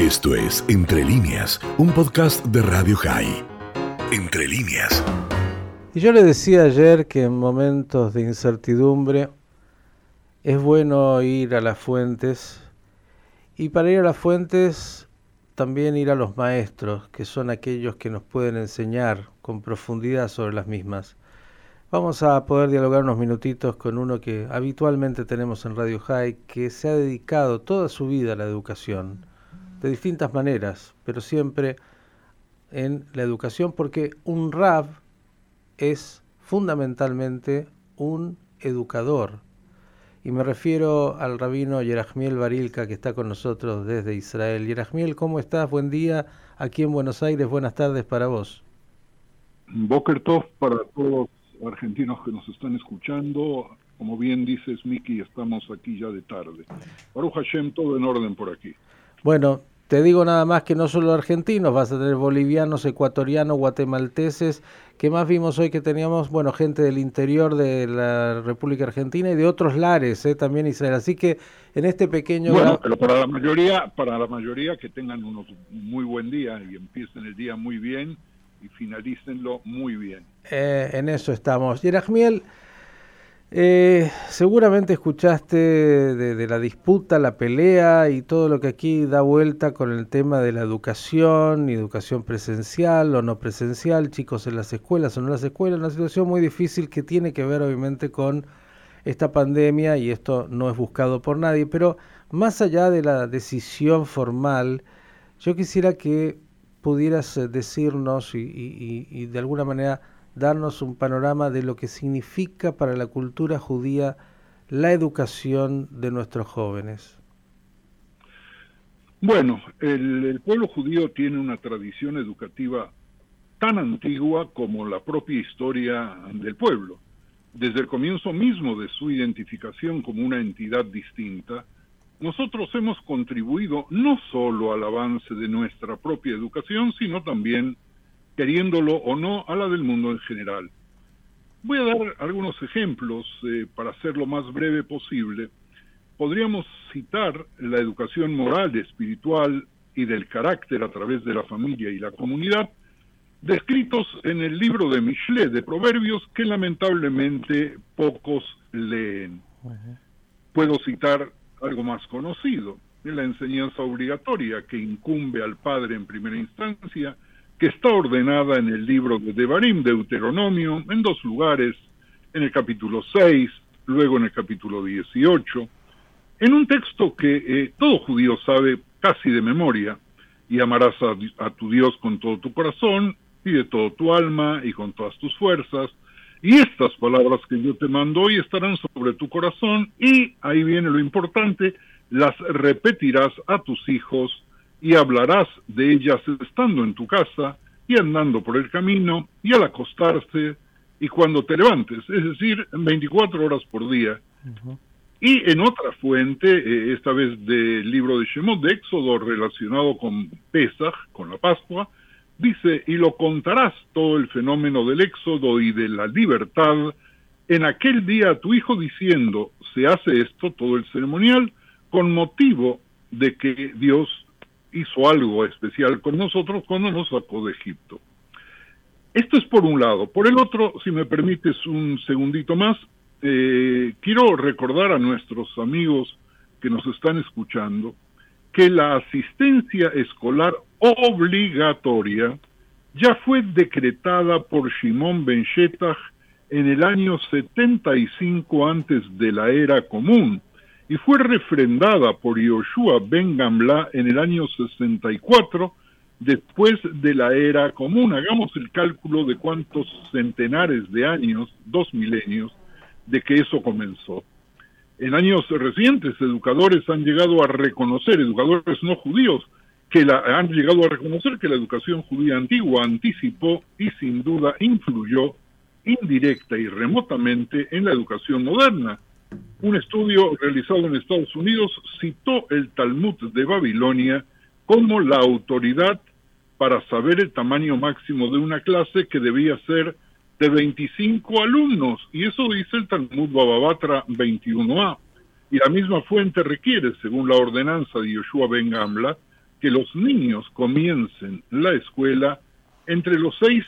Esto es Entre líneas, un podcast de Radio High. Entre líneas. Y yo le decía ayer que en momentos de incertidumbre es bueno ir a las fuentes y para ir a las fuentes también ir a los maestros, que son aquellos que nos pueden enseñar con profundidad sobre las mismas. Vamos a poder dialogar unos minutitos con uno que habitualmente tenemos en Radio High, que se ha dedicado toda su vida a la educación, de distintas maneras, pero siempre en la educación, porque un Rab es fundamentalmente un educador. Y me refiero al rabino Yerachmiel Barilka, que está con nosotros desde Israel. Yerachmiel, ¿cómo estás? Buen día aquí en Buenos Aires. Buenas tardes para vos. Boker Tov para todos argentinos que nos están escuchando. Como bien dices, Miki, estamos aquí ya de tarde. Baruch Hashem, todo en orden por aquí. Bueno, te digo nada más que no solo argentinos, vas a tener bolivianos, ecuatorianos, guatemalteses. ¿Qué más vimos hoy que teníamos? Bueno, gente del interior de la República Argentina y de otros lares, ¿eh? también Israel. Así que en este pequeño... Bueno, pero para la mayoría, para la mayoría que tengan unos muy buen día y empiecen el día muy bien y finalícenlo muy bien. Eh, en eso estamos. Yerachmiel, eh, seguramente escuchaste de, la disputa, la pelea y todo lo que aquí da vuelta con el tema de la educación, educación presencial o no presencial, chicos en las escuelas o no en las escuelas, una situación muy difícil que tiene que ver obviamente con esta pandemia y esto no es buscado por nadie, pero más allá de la decisión formal, yo quisiera que pudieras eh, decirnos y, de alguna manera darnos un panorama de lo que significa para la cultura judía la educación de nuestros jóvenes. Bueno, el, pueblo judío tiene una tradición educativa tan antigua como la propia historia del pueblo. Desde el comienzo mismo de su identificación como una entidad distinta, nosotros hemos contribuido no solo al avance de nuestra propia educación, sino también, queriéndolo o no, a la del mundo en general. Voy a dar algunos ejemplos eh, para ser lo más breve posible. Podríamos citar la educación moral, espiritual y del carácter a través de la familia y la comunidad, descritos en el libro de Michelet de Proverbios que lamentablemente pocos leen. Puedo citar algo más conocido, la enseñanza obligatoria que incumbe al padre en primera instancia, que está ordenada en el libro de Devarim, Deuteronomio, en dos lugares, en el capítulo 6, luego en el capítulo 18, en un texto que eh, todo judío sabe casi de memoria, y amarás a, tu Dios con todo tu corazón y de todo tu alma y con todas tus fuerzas, y estas palabras que yo te mando hoy estarán sobre tu corazón y, ahí viene lo importante, las repetirás a tus hijos y hablarás de ellas estando en tu casa y andando por el camino y al acostarse y cuando te levantes, es decir, 24 horas por día. Y en otra fuente, eh, esta vez del libro de Shemot, de Éxodo, relacionado con Pesach, con la Pascua, Dice, y lo contarás todo el fenómeno del éxodo y de la libertad en aquel día a tu hijo diciendo, se hace esto, todo el ceremonial, con motivo de que Dios hizo algo especial con nosotros cuando nos sacó de Egipto. Esto es por un lado. Por el otro, si me permites un segundito más, eh, quiero recordar a nuestros amigos que nos están escuchando que la asistencia escolar obligatoria ya fue decretada por Shimon Ben en el año 75 antes de la era común y fue refrendada por Yoshua Ben Gamla en el año 64 después de la era común. Hagamos el cálculo de cuántos centenares de años, dos milenios, de que eso comenzó. En años recientes, educadores han llegado a reconocer, educadores no judíos, que la, han llegado a reconocer que la educación judía antigua anticipó y sin duda influyó indirecta y remotamente en la educación moderna. Un estudio realizado en Estados Unidos citó el Talmud de Babilonia como la autoridad para saber el tamaño máximo de una clase que debía ser de 25 alumnos, y eso dice el Talmud Bababatra 21a. Y la misma fuente requiere, según la ordenanza de Yoshua Ben Gamla, que los niños comiencen la escuela entre los seis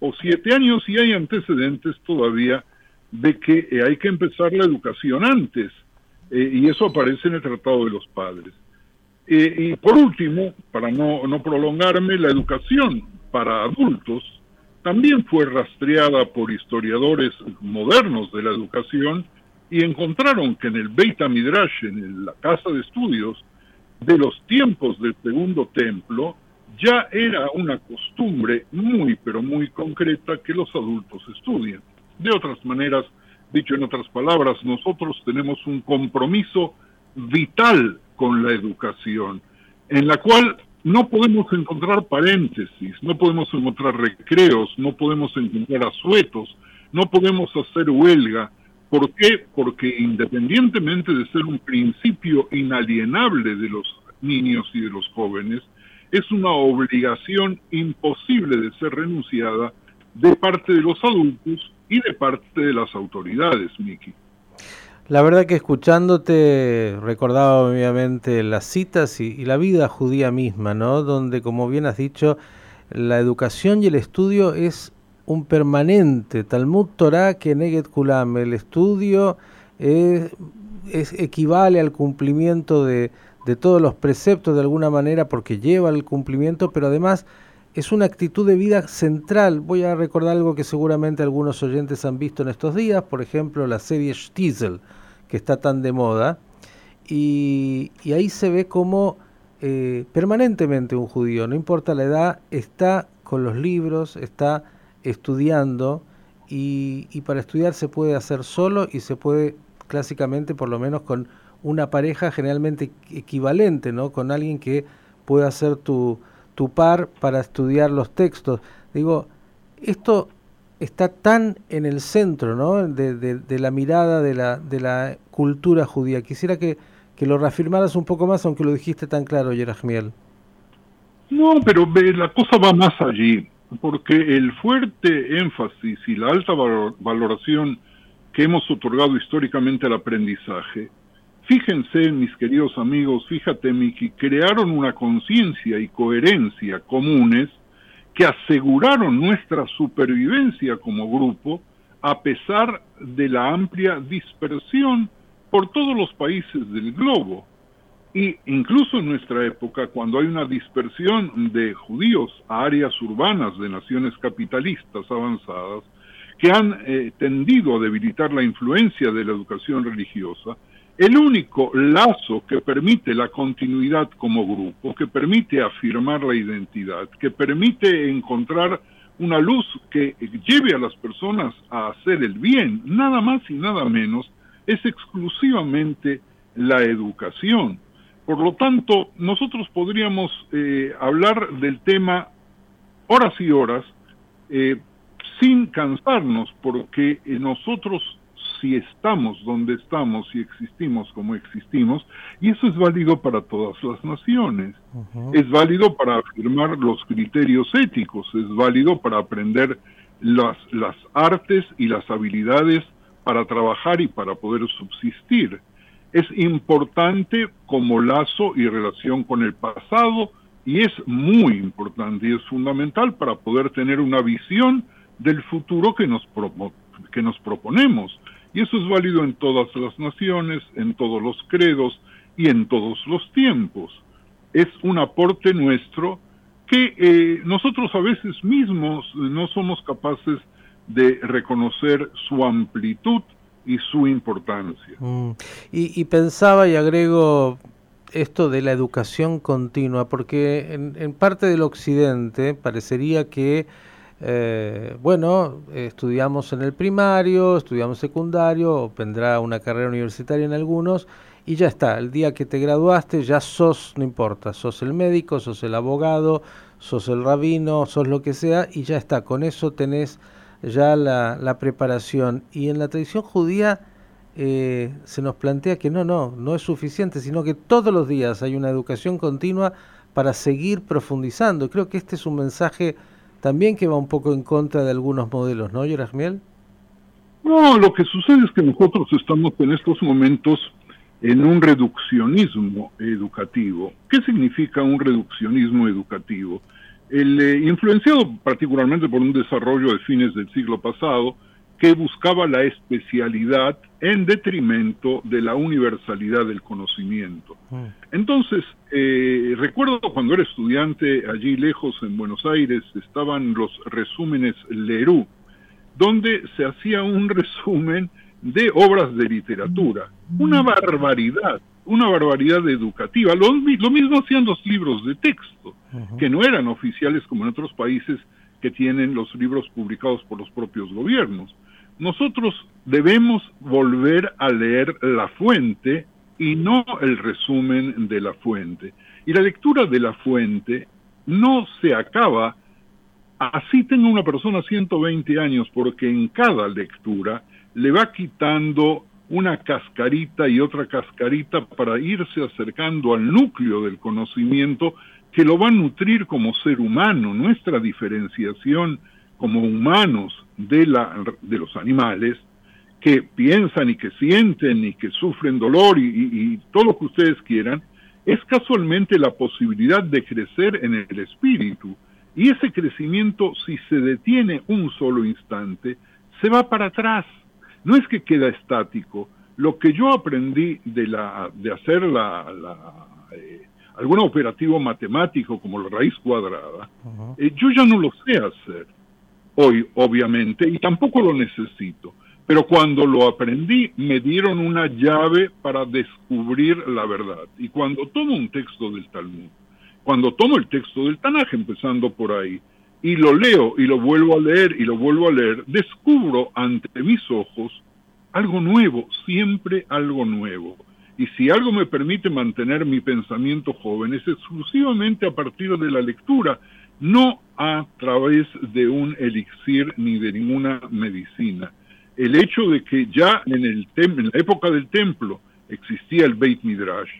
o siete años y hay antecedentes todavía de que eh, hay que empezar la educación antes eh, y eso aparece en el Tratado de los Padres. Eh, y por último, para no, no prolongarme, la educación para adultos también fue rastreada por historiadores modernos de la educación y encontraron que en el Beit Midrash, en la casa de estudios de los tiempos del segundo templo, ya era una costumbre muy, pero muy concreta que los adultos estudian. De otras maneras, dicho en otras palabras, nosotros tenemos un compromiso vital con la educación, en la cual no podemos encontrar paréntesis, no podemos encontrar recreos, no podemos encontrar asuetos, no podemos hacer huelga. ¿Por qué? Porque independientemente de ser un principio inalienable de los niños y de los jóvenes, es una obligación imposible de ser renunciada de parte de los adultos y de parte de las autoridades, Miki. La verdad que escuchándote recordaba obviamente las citas y, la vida judía misma, ¿no? Donde, como bien has dicho, la educación y el estudio es un permanente. Talmud Torah que Neget Kulam. El estudio es, equivale al cumplimiento de, de todos los preceptos de alguna manera porque lleva al cumplimiento, pero además es una actitud de vida central. Voy a recordar algo que seguramente algunos oyentes han visto en estos días, por ejemplo, la serie Stiesel, que está tan de moda, y, ahí se ve como eh, permanentemente un judío, no importa la edad, está con los libros, está estudiando, y, y para estudiar se puede hacer solo y se puede clásicamente, por lo menos con una pareja generalmente equivalente, ¿no? Con alguien que pueda ser tu tu par para estudiar los textos. Digo, esto está tan en el centro ¿no? de, la mirada de la, de la cultura judía. Quisiera que, que, lo reafirmaras un poco más, aunque lo dijiste tan claro, Yerajmiel. No, pero la cosa va más allí, porque el fuerte énfasis y la alta valoración que hemos otorgado históricamente al aprendizaje Fíjense, mis queridos amigos, fíjate, Miki, crearon una conciencia y coherencia comunes que aseguraron nuestra supervivencia como grupo a pesar de la amplia dispersión por todos los países del globo. Y incluso en nuestra época, cuando hay una dispersión de judíos a áreas urbanas de naciones capitalistas avanzadas, que han eh, tendido a debilitar la influencia de la educación religiosa, el único lazo que permite la continuidad como grupo, que permite afirmar la identidad, que permite encontrar una luz que lleve a las personas a hacer el bien, nada más y nada menos, es exclusivamente la educación. Por lo tanto, nosotros podríamos eh, hablar del tema horas y horas eh, sin cansarnos, porque nosotros si estamos donde estamos, si existimos como existimos, y eso es válido para todas las naciones. Es válido para afirmar los criterios éticos, es válido para aprender las, las artes y las habilidades para trabajar y para poder subsistir. Es importante como lazo y relación con el pasado y es muy importante y es fundamental para poder tener una visión del futuro que nos, que nos proponemos. Y eso es válido en todas las naciones, en todos los credos y en todos los tiempos. Es un aporte nuestro que eh, nosotros a veces mismos no somos capaces de reconocer su amplitud y su importancia. Mm. Y, pensaba y agrego esto de la educación continua, porque en parte del occidente parecería que eh, bueno, estudiamos en el primario, estudiamos secundario, vendrá una carrera universitaria en algunos, y ya está, el día que te graduaste ya sos, no importa, sos el médico, sos el abogado, sos el rabino, sos lo que sea, y ya está, con eso tenés ya la, preparación. Y en la tradición judía eh, se nos plantea que no, no, no es suficiente, sino que todos los días hay una educación continua para seguir profundizando. Creo que este es un mensaje también que va un poco en contra de algunos modelos, ¿no, Yerasmiel? No, lo que sucede es que nosotros estamos en estos momentos en un reduccionismo educativo. ¿Qué significa un reduccionismo educativo? El, eh, influenciado particularmente por un desarrollo de fines del siglo pasado que buscaba la especialidad en detrimento de la universalidad del conocimiento. Mm. Entonces, eh, recuerdo cuando era estudiante allí lejos en Buenos Aires, estaban los resúmenes Leroux, donde se hacía un resumen de obras de literatura. Una barbaridad, una barbaridad educativa. Lo, lo mismo hacían los libros de texto, que no eran oficiales como en otros países que tienen los libros publicados por los propios gobiernos. Nosotros debemos volver a leer la fuente y no el resumen de la fuente. Y la lectura de la fuente no se acaba así tenga una persona 120 años, porque en cada lectura le va quitando una cascarita y otra cascarita para irse acercando al núcleo del conocimiento que lo va a nutrir como ser humano, nuestra diferenciación como humanos de, la, de los animales, que piensan y que sienten y que sufren dolor y, y todo lo que ustedes quieran, es casualmente la posibilidad de crecer en el espíritu. Y ese crecimiento, si se detiene un solo instante, se va para atrás no es que queda estático. Lo que yo aprendí de, la, de hacer la, eh, algún operativo matemático como la raíz cuadrada, eh, yo ya no lo sé hacer hoy, obviamente, y tampoco lo necesito. Pero cuando lo aprendí, me dieron una llave para descubrir la verdad. Y cuando tomo un texto del Talmud, cuando tomo el texto del Tanaj, empezando por ahí, y lo leo y lo vuelvo a leer y lo vuelvo a leer, descubro ante mis ojos algo nuevo, siempre algo nuevo. Y si algo me permite mantener mi pensamiento joven es exclusivamente a partir de la lectura, no a través de un elixir ni de ninguna medicina. El hecho de que ya en, el en la época del templo existía el Beit Midrash,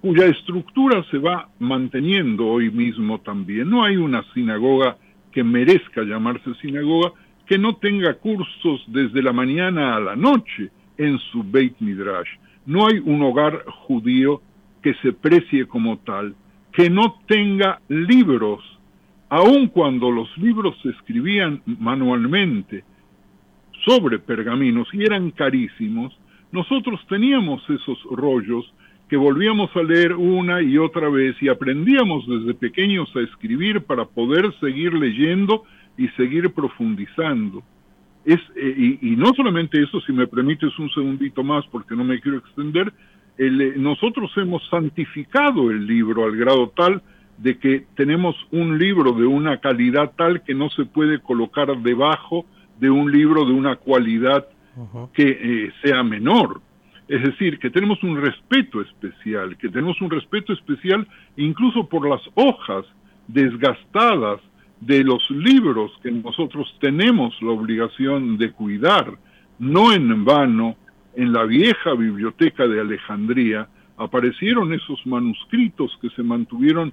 cuya estructura se va manteniendo hoy mismo también. No hay una sinagoga que merezca llamarse sinagoga, que no tenga cursos desde la mañana a la noche en su Beit Midrash. No hay un hogar judío que se precie como tal, que no tenga libros, aun cuando los libros se escribían manualmente sobre pergaminos y eran carísimos, nosotros teníamos esos rollos que volvíamos a leer una y otra vez y aprendíamos desde pequeños a escribir para poder seguir leyendo y seguir profundizando. Es, eh, y, no solamente eso, si me permites un segundito más porque no me quiero extender, eh, nosotros hemos santificado el libro al grado tal de que tenemos un libro de una calidad tal que no se puede colocar debajo de un libro de una cualidad que eh, sea menor. Es decir, que tenemos un respeto especial, que tenemos un respeto especial incluso por las hojas desgastadas de los libros que nosotros tenemos la obligación de cuidar. No en vano, en la vieja biblioteca de Alejandría aparecieron esos manuscritos que se mantuvieron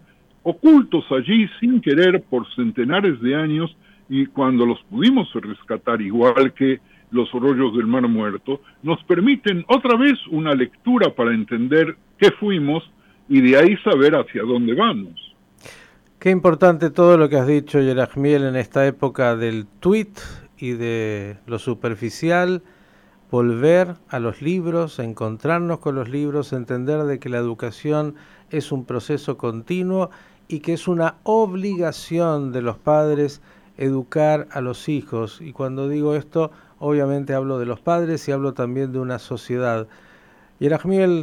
ocultos allí sin querer por centenares de años y cuando los pudimos rescatar igual que los rollos del Mar Muerto, nos permiten otra vez una lectura para entender qué fuimos y de ahí saber hacia dónde vamos. Qué importante todo lo que has dicho, Yerachmiel, en esta época del tweet y de lo superficial, volver a los libros, encontrarnos con los libros, entender de que la educación es un proceso continuo y que es una obligación de los padres educar a los hijos. Y cuando digo esto, obviamente hablo de los padres y hablo también de una sociedad. Y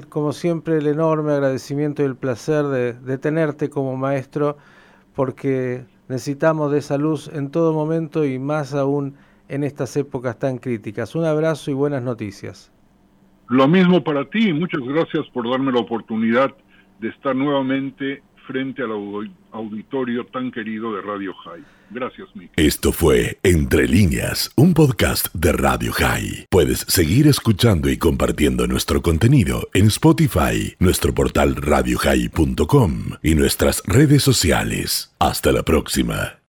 como siempre, el enorme agradecimiento y el placer de, tenerte como maestro, porque necesitamos de esa luz en todo momento y más aún en estas épocas tan críticas. Un abrazo y buenas noticias. Lo mismo para ti, muchas gracias por darme la oportunidad de estar nuevamente frente al auditorio tan querido de Radio High. Gracias, Mick. Esto fue Entre líneas, un podcast de Radio High. Puedes seguir escuchando y compartiendo nuestro contenido en Spotify, nuestro portal radiohigh.com y nuestras redes sociales. Hasta la próxima.